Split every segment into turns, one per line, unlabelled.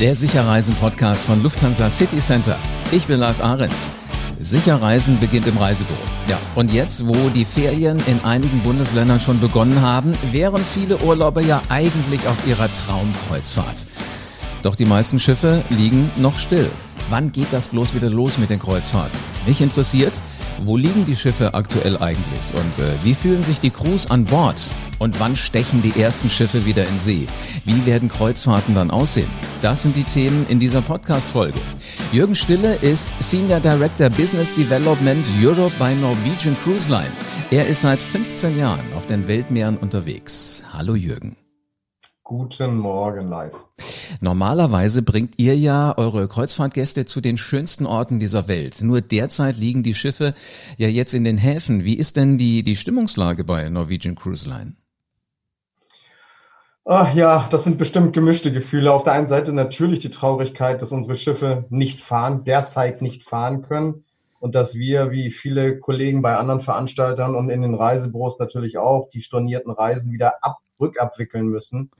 Der Sicherreisen-Podcast von Lufthansa City Center. Ich bin Live Ahrens. Sicherreisen beginnt im Reisebüro. Ja, und jetzt, wo die Ferien in einigen Bundesländern schon begonnen haben, wären viele Urlauber ja eigentlich auf ihrer Traumkreuzfahrt. Doch die meisten Schiffe liegen noch still. Wann geht das bloß wieder los mit den Kreuzfahrten? Mich interessiert, wo liegen die Schiffe aktuell eigentlich und äh, wie fühlen sich die Crews an Bord? Und wann stechen die ersten Schiffe wieder in See? Wie werden Kreuzfahrten dann aussehen? Das sind die Themen in dieser Podcast-Folge. Jürgen Stille ist Senior Director Business Development Europe bei Norwegian Cruise Line. Er ist seit 15 Jahren auf den Weltmeeren unterwegs. Hallo Jürgen.
Guten Morgen live.
Normalerweise bringt ihr ja eure Kreuzfahrtgäste zu den schönsten Orten dieser Welt. Nur derzeit liegen die Schiffe ja jetzt in den Häfen. Wie ist denn die, die Stimmungslage bei Norwegian Cruise Line?
Ach ja, das sind bestimmt gemischte Gefühle. Auf der einen Seite natürlich die Traurigkeit, dass unsere Schiffe nicht fahren, derzeit nicht fahren können und dass wir, wie viele Kollegen bei anderen Veranstaltern und in den Reisebüros natürlich auch, die stornierten Reisen wieder ab, rückabwickeln müssen.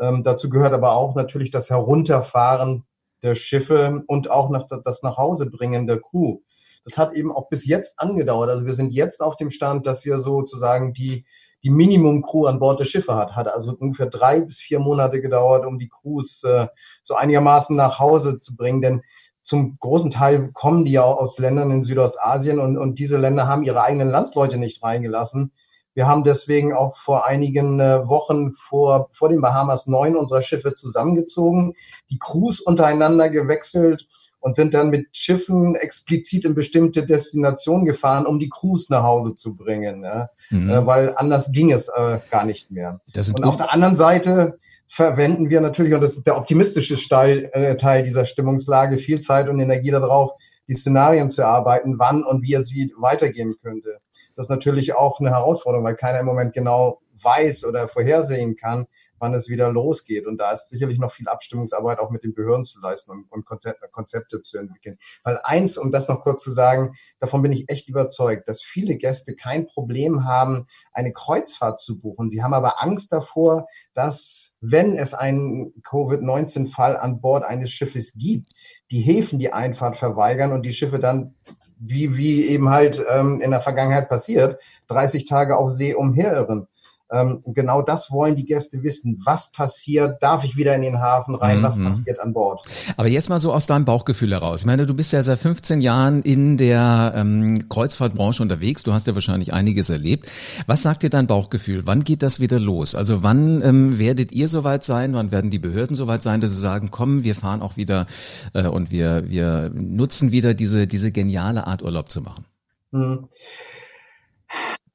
Ähm, dazu gehört aber auch natürlich das Herunterfahren der Schiffe und auch nach, das Nachhausebringen der Crew. Das hat eben auch bis jetzt angedauert. Also wir sind jetzt auf dem Stand, dass wir sozusagen die, die Minimum-Crew an Bord der Schiffe hat. Hat also ungefähr drei bis vier Monate gedauert, um die Crews äh, so einigermaßen nach Hause zu bringen. Denn zum großen Teil kommen die ja aus Ländern in Südostasien und, und diese Länder haben ihre eigenen Landsleute nicht reingelassen. Wir haben deswegen auch vor einigen äh, Wochen vor, vor den Bahamas neun unserer Schiffe zusammengezogen, die Crews untereinander gewechselt und sind dann mit Schiffen explizit in bestimmte Destinationen gefahren, um die Crews nach Hause zu bringen, ja? mhm. äh, weil anders ging es äh, gar nicht mehr. und auf der anderen Seite verwenden wir natürlich, und das ist der optimistische Teil, äh, Teil dieser Stimmungslage, viel Zeit und Energie darauf, die Szenarien zu erarbeiten, wann und wie es wie weitergehen könnte das ist natürlich auch eine Herausforderung, weil keiner im Moment genau weiß oder vorhersehen kann, wann es wieder losgeht. Und da ist sicherlich noch viel Abstimmungsarbeit auch mit den Behörden zu leisten und, und Konzepte, Konzepte zu entwickeln. Weil eins, um das noch kurz zu sagen, davon bin ich echt überzeugt, dass viele Gäste kein Problem haben, eine Kreuzfahrt zu buchen. Sie haben aber Angst davor, dass, wenn es einen Covid-19-Fall an Bord eines Schiffes gibt, die Häfen die Einfahrt verweigern und die Schiffe dann wie, wie eben halt ähm, in der Vergangenheit passiert, 30 Tage auf See umherirren. Ähm, genau das wollen die Gäste wissen. Was passiert? Darf ich wieder in den Hafen rein? Was mhm. passiert an Bord?
Aber jetzt mal so aus deinem Bauchgefühl heraus. Ich meine, du bist ja seit 15 Jahren in der ähm, Kreuzfahrtbranche unterwegs. Du hast ja wahrscheinlich einiges erlebt. Was sagt dir dein Bauchgefühl? Wann geht das wieder los? Also wann ähm, werdet ihr soweit sein? Wann werden die Behörden soweit sein, dass sie sagen, komm, wir fahren auch wieder äh, und wir, wir nutzen wieder diese, diese geniale Art Urlaub zu machen? Hm.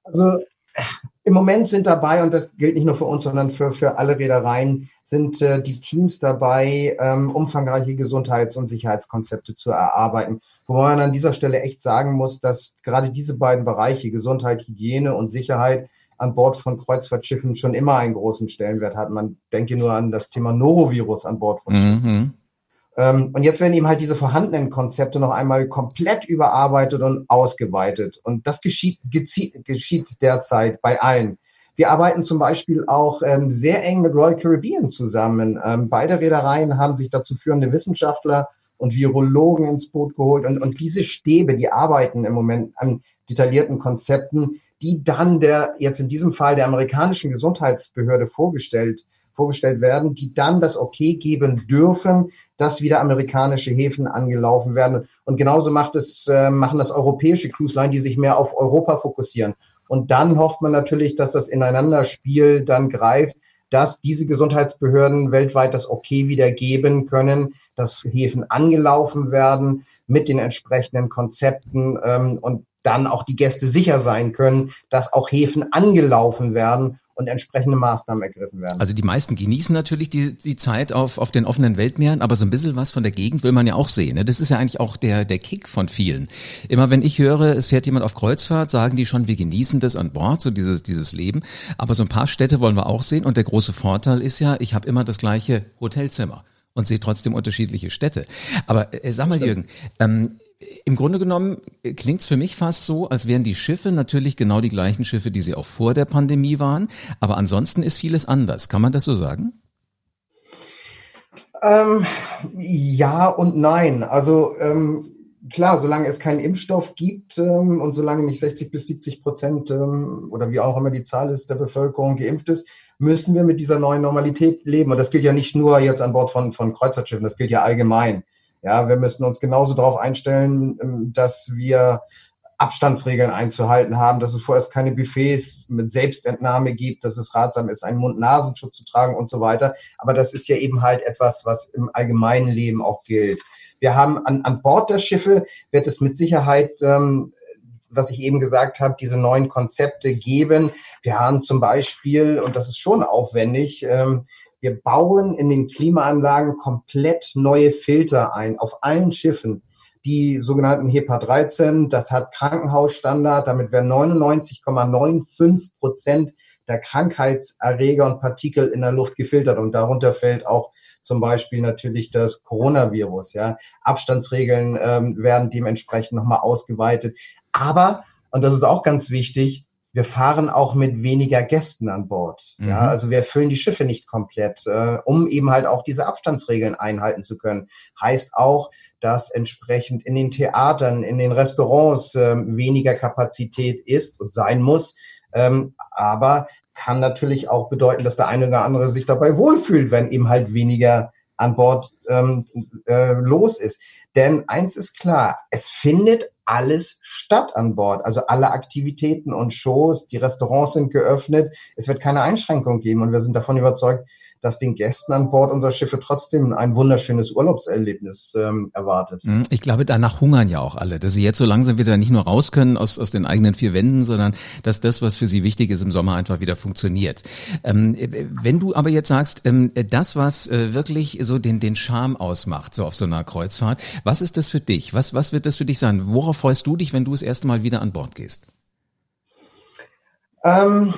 Also im Moment sind dabei, und das gilt nicht nur für uns, sondern für, für alle Reedereien, sind äh, die Teams dabei, ähm, umfangreiche Gesundheits- und Sicherheitskonzepte zu erarbeiten. Wo man an dieser Stelle echt sagen muss, dass gerade diese beiden Bereiche, Gesundheit, Hygiene und Sicherheit, an Bord von Kreuzfahrtschiffen schon immer einen großen Stellenwert hat. Man denke nur an das Thema Norovirus an Bord von Schiffen. Mhm. Ähm, und jetzt werden eben halt diese vorhandenen Konzepte noch einmal komplett überarbeitet und ausgeweitet. Und das geschieht, geschieht derzeit bei allen. Wir arbeiten zum Beispiel auch ähm, sehr eng mit Royal Caribbean zusammen. Ähm, beide Reedereien haben sich dazu führende Wissenschaftler und Virologen ins Boot geholt. Und, und diese Stäbe, die arbeiten im Moment an detaillierten Konzepten, die dann der, jetzt in diesem Fall der amerikanischen Gesundheitsbehörde vorgestellt vorgestellt werden, die dann das Okay geben dürfen, dass wieder amerikanische Häfen angelaufen werden. Und genauso macht es, äh, machen das europäische Cruise Line, die sich mehr auf Europa fokussieren. Und dann hofft man natürlich, dass das Ineinanderspiel dann greift, dass diese Gesundheitsbehörden weltweit das Okay wieder geben können, dass Häfen angelaufen werden mit den entsprechenden Konzepten ähm, und dann auch die Gäste sicher sein können, dass auch Häfen angelaufen werden und entsprechende Maßnahmen ergriffen werden.
Also die meisten genießen natürlich die, die Zeit auf, auf den offenen Weltmeeren, aber so ein bisschen was von der Gegend will man ja auch sehen. Ne? Das ist ja eigentlich auch der, der Kick von vielen. Immer wenn ich höre, es fährt jemand auf Kreuzfahrt, sagen die schon, wir genießen das an Bord, so dieses, dieses Leben. Aber so ein paar Städte wollen wir auch sehen und der große Vorteil ist ja, ich habe immer das gleiche Hotelzimmer und sehe trotzdem unterschiedliche Städte. Aber äh, sag mal, Jürgen, ähm, im Grunde genommen klingt es für mich fast so, als wären die Schiffe natürlich genau die gleichen Schiffe, die sie auch vor der Pandemie waren. Aber ansonsten ist vieles anders. Kann man das so sagen?
Ähm, ja und nein. Also ähm, klar, solange es keinen Impfstoff gibt ähm, und solange nicht 60 bis 70 Prozent ähm, oder wie auch immer die Zahl ist der Bevölkerung geimpft ist, müssen wir mit dieser neuen Normalität leben. Und das gilt ja nicht nur jetzt an Bord von, von Kreuzfahrtschiffen, das gilt ja allgemein. Ja, wir müssen uns genauso darauf einstellen, ähm, dass wir Abstandsregeln einzuhalten haben, dass es vorerst keine Buffets mit Selbstentnahme gibt, dass es ratsam ist, einen Mund-Nasenschutz zu tragen und so weiter. Aber das ist ja eben halt etwas, was im allgemeinen Leben auch gilt. Wir haben an, an Bord der Schiffe wird es mit Sicherheit ähm, was ich eben gesagt habe, diese neuen Konzepte geben. Wir haben zum Beispiel, und das ist schon aufwendig, ähm, wir bauen in den Klimaanlagen komplett neue Filter ein auf allen Schiffen. Die sogenannten HEPA 13, das hat Krankenhausstandard, damit werden 99,95 Prozent der Krankheitserreger und Partikel in der Luft gefiltert und darunter fällt auch zum Beispiel natürlich das Coronavirus. Ja, Abstandsregeln ähm, werden dementsprechend nochmal ausgeweitet. Aber und das ist auch ganz wichtig, wir fahren auch mit weniger Gästen an Bord. Mhm. Ja, also wir füllen die Schiffe nicht komplett, äh, um eben halt auch diese Abstandsregeln einhalten zu können. Heißt auch, dass entsprechend in den Theatern, in den Restaurants äh, weniger Kapazität ist und sein muss. Ähm, aber kann natürlich auch bedeuten, dass der eine oder andere sich dabei wohlfühlt, wenn eben halt weniger an Bord ähm, äh, los ist. Denn eins ist klar, es findet alles statt an Bord. Also alle Aktivitäten und Shows, die Restaurants sind geöffnet. Es wird keine Einschränkung geben und wir sind davon überzeugt, dass den Gästen an Bord unserer Schiffe trotzdem ein wunderschönes Urlaubserlebnis ähm, erwartet.
Mhm. Ich glaube, danach hungern ja auch alle, dass sie jetzt so langsam wieder nicht nur raus können aus, aus den eigenen vier Wänden, sondern dass das, was für sie wichtig ist, im Sommer einfach wieder funktioniert. Ähm, wenn du aber jetzt sagst, ähm, das, was äh, wirklich so den, den Charme ausmacht, so auf so einer Kreuzfahrt, was ist das für dich? Was, was wird das für dich sein? Worauf freust du dich, wenn du das erste Mal wieder an Bord gehst?
Ähm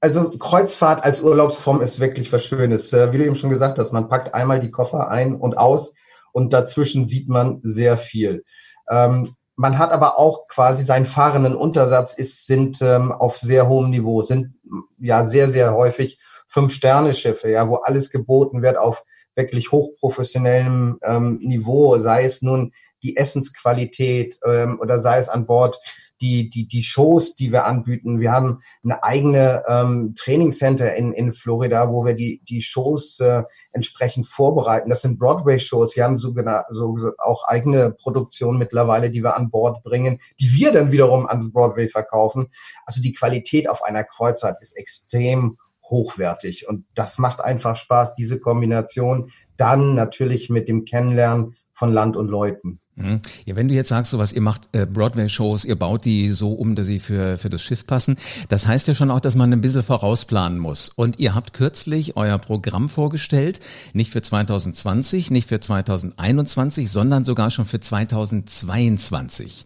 also Kreuzfahrt als Urlaubsform ist wirklich was Schönes. Äh, wie du eben schon gesagt hast, man packt einmal die Koffer ein und aus und dazwischen sieht man sehr viel. Ähm, man hat aber auch quasi seinen fahrenden Untersatz ist, sind ähm, auf sehr hohem Niveau, sind ja sehr, sehr häufig Fünf-Sterne-Schiffe, ja, wo alles geboten wird auf wirklich hochprofessionellem ähm, Niveau, sei es nun die Essensqualität ähm, oder sei es an Bord die, die, die Shows, die wir anbieten. Wir haben eine eigene ähm, Trainingscenter in, in Florida, wo wir die, die Shows äh, entsprechend vorbereiten. Das sind Broadway-Shows. Wir haben sogar so, so auch eigene Produktionen mittlerweile, die wir an Bord bringen, die wir dann wiederum an Broadway verkaufen. Also die Qualität auf einer Kreuzfahrt ist extrem hochwertig und das macht einfach Spaß, diese Kombination dann natürlich mit dem Kennenlernen von Land und Leuten.
Mhm. Ja, wenn du jetzt sagst, so was, ihr macht äh, Broadway-Shows, ihr baut die so um, dass sie für, für das Schiff passen, das heißt ja schon auch, dass man ein bisschen vorausplanen muss. Und ihr habt kürzlich euer Programm vorgestellt, nicht für 2020, nicht für 2021, sondern sogar schon für 2022.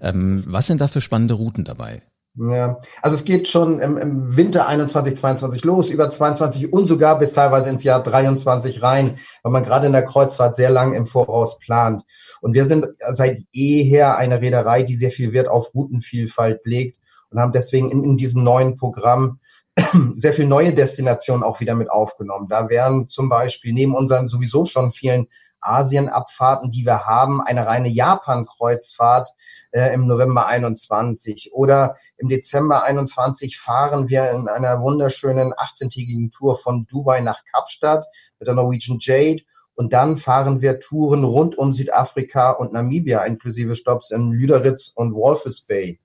Ähm, was sind da für spannende Routen dabei?
Ja, also es geht schon im, im Winter 21, 22 los, über 22 und sogar bis teilweise ins Jahr 23 rein, weil man gerade in der Kreuzfahrt sehr lang im Voraus plant. Und wir sind seit eher eine Reederei, die sehr viel Wert auf Routenvielfalt legt und haben deswegen in, in diesem neuen Programm sehr viel neue Destinationen auch wieder mit aufgenommen. Da wären zum Beispiel neben unseren sowieso schon vielen Asienabfahrten, die wir haben, eine reine Japan-Kreuzfahrt äh, im November 21 oder im Dezember 21 fahren wir in einer wunderschönen 18-tägigen Tour von Dubai nach Kapstadt mit der Norwegian Jade. Und dann fahren wir Touren rund um Südafrika und Namibia, inklusive Stops in Lüderitz und Walvis Bay.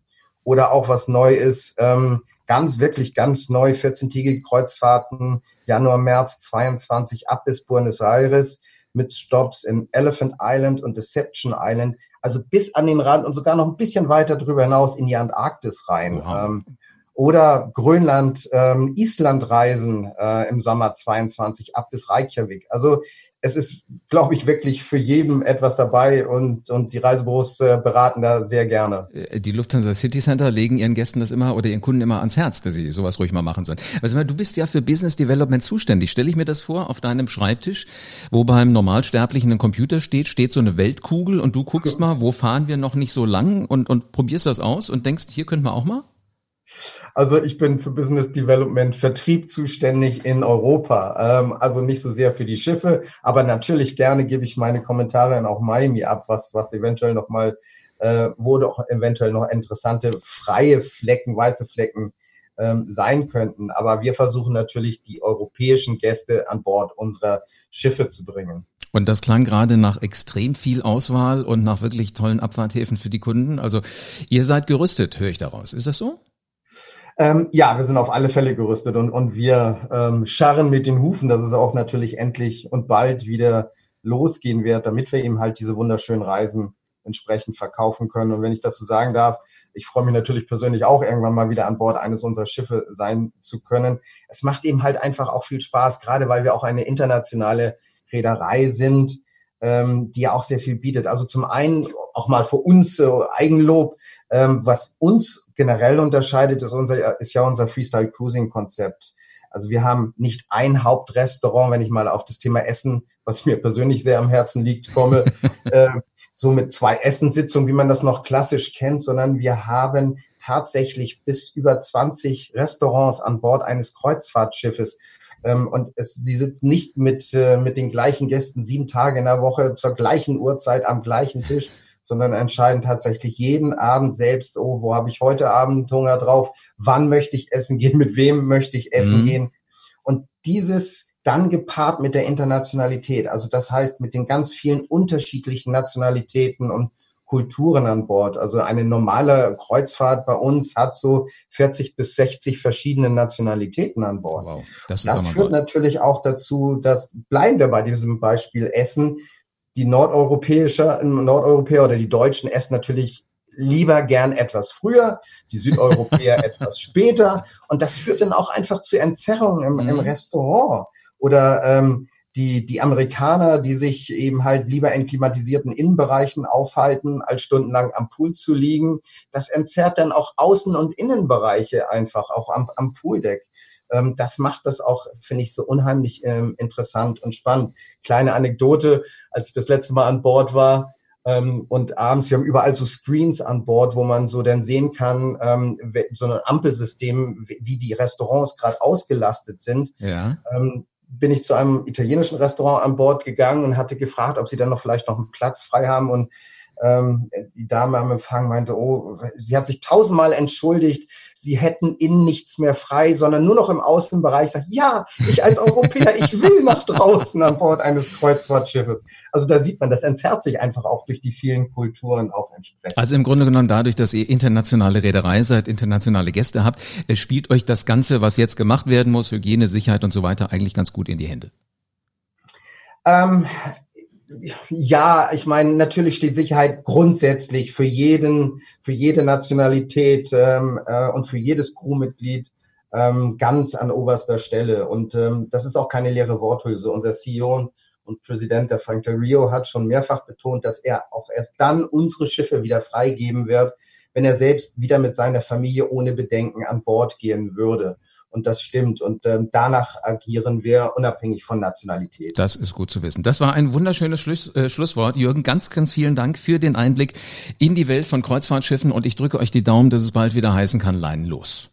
Oder auch was neu ist, ähm, ganz, wirklich ganz neu, 14-tägige Kreuzfahrten, Januar, März 22 ab bis Buenos Aires mit Stops in Elephant Island und Deception Island, also bis an den Rand und sogar noch ein bisschen weiter drüber hinaus in die Antarktis rein. Wow. Ähm, oder Grönland, ähm, Island reisen äh, im Sommer 22 ab bis Reykjavik. Also es ist, glaube ich, wirklich für jeden etwas dabei und, und die Reisebüros äh, beraten da sehr gerne.
Äh, die Lufthansa City Center legen ihren Gästen das immer oder ihren Kunden immer ans Herz, dass sie sowas ruhig mal machen sollen. Also du bist ja für Business Development zuständig. Stelle ich mir das vor, auf deinem Schreibtisch, wo beim Normalsterblichen ein Computer steht, steht so eine Weltkugel und du guckst mal, wo fahren wir noch nicht so lang und, und probierst das aus und denkst, hier könnten wir auch mal?
Also ich bin für Business Development Vertrieb zuständig in Europa. Ähm, also nicht so sehr für die Schiffe, aber natürlich gerne gebe ich meine Kommentare in auch Miami ab, was, was eventuell nochmal, äh, wo doch eventuell noch interessante freie Flecken, weiße Flecken ähm, sein könnten. Aber wir versuchen natürlich, die europäischen Gäste an Bord unserer Schiffe zu bringen.
Und das klang gerade nach extrem viel Auswahl und nach wirklich tollen Abfahrthäfen für die Kunden. Also ihr seid gerüstet, höre ich daraus. Ist das so?
Ähm, ja, wir sind auf alle Fälle gerüstet und, und wir ähm, scharren mit den Hufen, dass es auch natürlich endlich und bald wieder losgehen wird, damit wir eben halt diese wunderschönen Reisen entsprechend verkaufen können. Und wenn ich das so sagen darf, ich freue mich natürlich persönlich auch irgendwann mal wieder an Bord eines unserer Schiffe sein zu können. Es macht eben halt einfach auch viel Spaß, gerade weil wir auch eine internationale Reederei sind, ähm, die ja auch sehr viel bietet. Also zum einen auch mal für uns äh, Eigenlob, ähm, was uns generell unterscheidet, ist, unser, ist ja unser Freestyle Cruising Konzept. Also wir haben nicht ein Hauptrestaurant, wenn ich mal auf das Thema Essen, was mir persönlich sehr am Herzen liegt, komme, äh, so mit zwei Essenssitzungen, wie man das noch klassisch kennt, sondern wir haben tatsächlich bis über 20 Restaurants an Bord eines Kreuzfahrtschiffes. Ähm, und es, sie sitzen nicht mit, äh, mit den gleichen Gästen sieben Tage in der Woche zur gleichen Uhrzeit am gleichen Tisch, sondern entscheiden tatsächlich jeden Abend selbst, oh, wo habe ich heute Abend Hunger drauf, wann möchte ich essen gehen, mit wem möchte ich essen mhm. gehen. Und dieses dann gepaart mit der Internationalität, also das heißt mit den ganz vielen unterschiedlichen Nationalitäten und Kulturen an Bord. Also eine normale Kreuzfahrt bei uns hat so 40 bis 60 verschiedene Nationalitäten an Bord. Wow, das, das führt natürlich auch dazu, dass bleiben wir bei diesem Beispiel Essen, die Nordeuropäische, Nordeuropäer oder die Deutschen essen natürlich lieber gern etwas früher, die Südeuropäer etwas später. Und das führt dann auch einfach zu Entzerrungen im, mhm. im Restaurant. Oder ähm, die, die Amerikaner, die sich eben halt lieber in klimatisierten Innenbereichen aufhalten, als stundenlang am Pool zu liegen. Das entzerrt dann auch Außen- und Innenbereiche einfach, auch am, am Pooldeck. Ähm, das macht das auch, finde ich, so unheimlich ähm, interessant und spannend. Kleine Anekdote, als ich das letzte Mal an Bord war, ähm, und abends, wir haben überall so Screens an Bord, wo man so dann sehen kann, ähm, so ein Ampelsystem, wie die Restaurants gerade ausgelastet sind. Ja. Ähm, bin ich zu einem italienischen Restaurant an Bord gegangen und hatte gefragt, ob sie dann noch vielleicht noch einen Platz frei haben. Und ähm, die Dame am Empfang meinte, oh, sie hat sich tausendmal entschuldigt, sie hätten innen nichts mehr frei, sondern nur noch im Außenbereich. Sagt, ja, ich als Europäer, ich will nach draußen an Bord eines Kreuzfahrtschiffes. Also da sieht man, das entzerrt sich einfach auch durch die vielen Kulturen auch entsprechend.
Also im Grunde genommen dadurch, dass ihr internationale Reederei seid, internationale Gäste habt, spielt euch das Ganze, was jetzt gemacht werden muss, Hygiene, Sicherheit und so weiter, eigentlich ganz gut in die Hände.
Ähm, ja, ich meine, natürlich steht Sicherheit grundsätzlich für jeden, für jede Nationalität ähm, äh, und für jedes Crewmitglied ähm, ganz an oberster Stelle. Und ähm, das ist auch keine leere Worthülse. Unser CEO und Präsident, der Frank Del Rio, hat schon mehrfach betont, dass er auch erst dann unsere Schiffe wieder freigeben wird, wenn er selbst wieder mit seiner Familie ohne Bedenken an Bord gehen würde. Und das stimmt. Und ähm, danach agieren wir unabhängig von Nationalität.
Das ist gut zu wissen. Das war ein wunderschönes Schluss, äh, Schlusswort. Jürgen, ganz, ganz vielen Dank für den Einblick in die Welt von Kreuzfahrtschiffen. Und ich drücke euch die Daumen, dass es bald wieder heißen kann, Leinen los.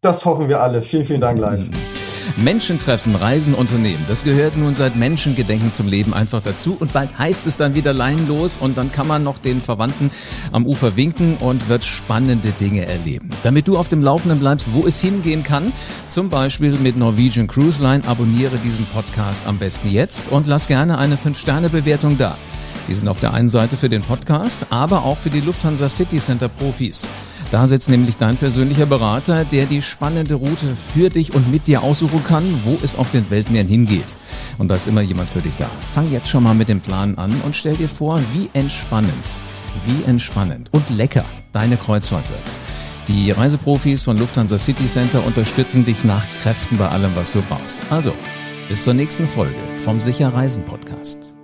Das hoffen wir alle. Vielen, vielen Dank, live.
Menschen treffen, Reisen, Unternehmen. Das gehört nun seit Menschengedenken zum Leben einfach dazu. Und bald heißt es dann wieder leinlos und dann kann man noch den Verwandten am Ufer winken und wird spannende Dinge erleben. Damit du auf dem Laufenden bleibst, wo es hingehen kann, zum Beispiel mit Norwegian Cruise Line, abonniere diesen Podcast am besten jetzt und lass gerne eine 5-Sterne-Bewertung da. Die sind auf der einen Seite für den Podcast, aber auch für die Lufthansa City Center Profis. Da sitzt nämlich dein persönlicher Berater, der die spannende Route für dich und mit dir aussuchen kann, wo es auf den Weltmeeren hingeht. Und da ist immer jemand für dich da. Fang jetzt schon mal mit dem Plan an und stell dir vor, wie entspannend, wie entspannend und lecker deine Kreuzfahrt wird. Die Reiseprofis von Lufthansa City Center unterstützen dich nach Kräften bei allem, was du brauchst. Also, bis zur nächsten Folge vom Sicher Reisen Podcast.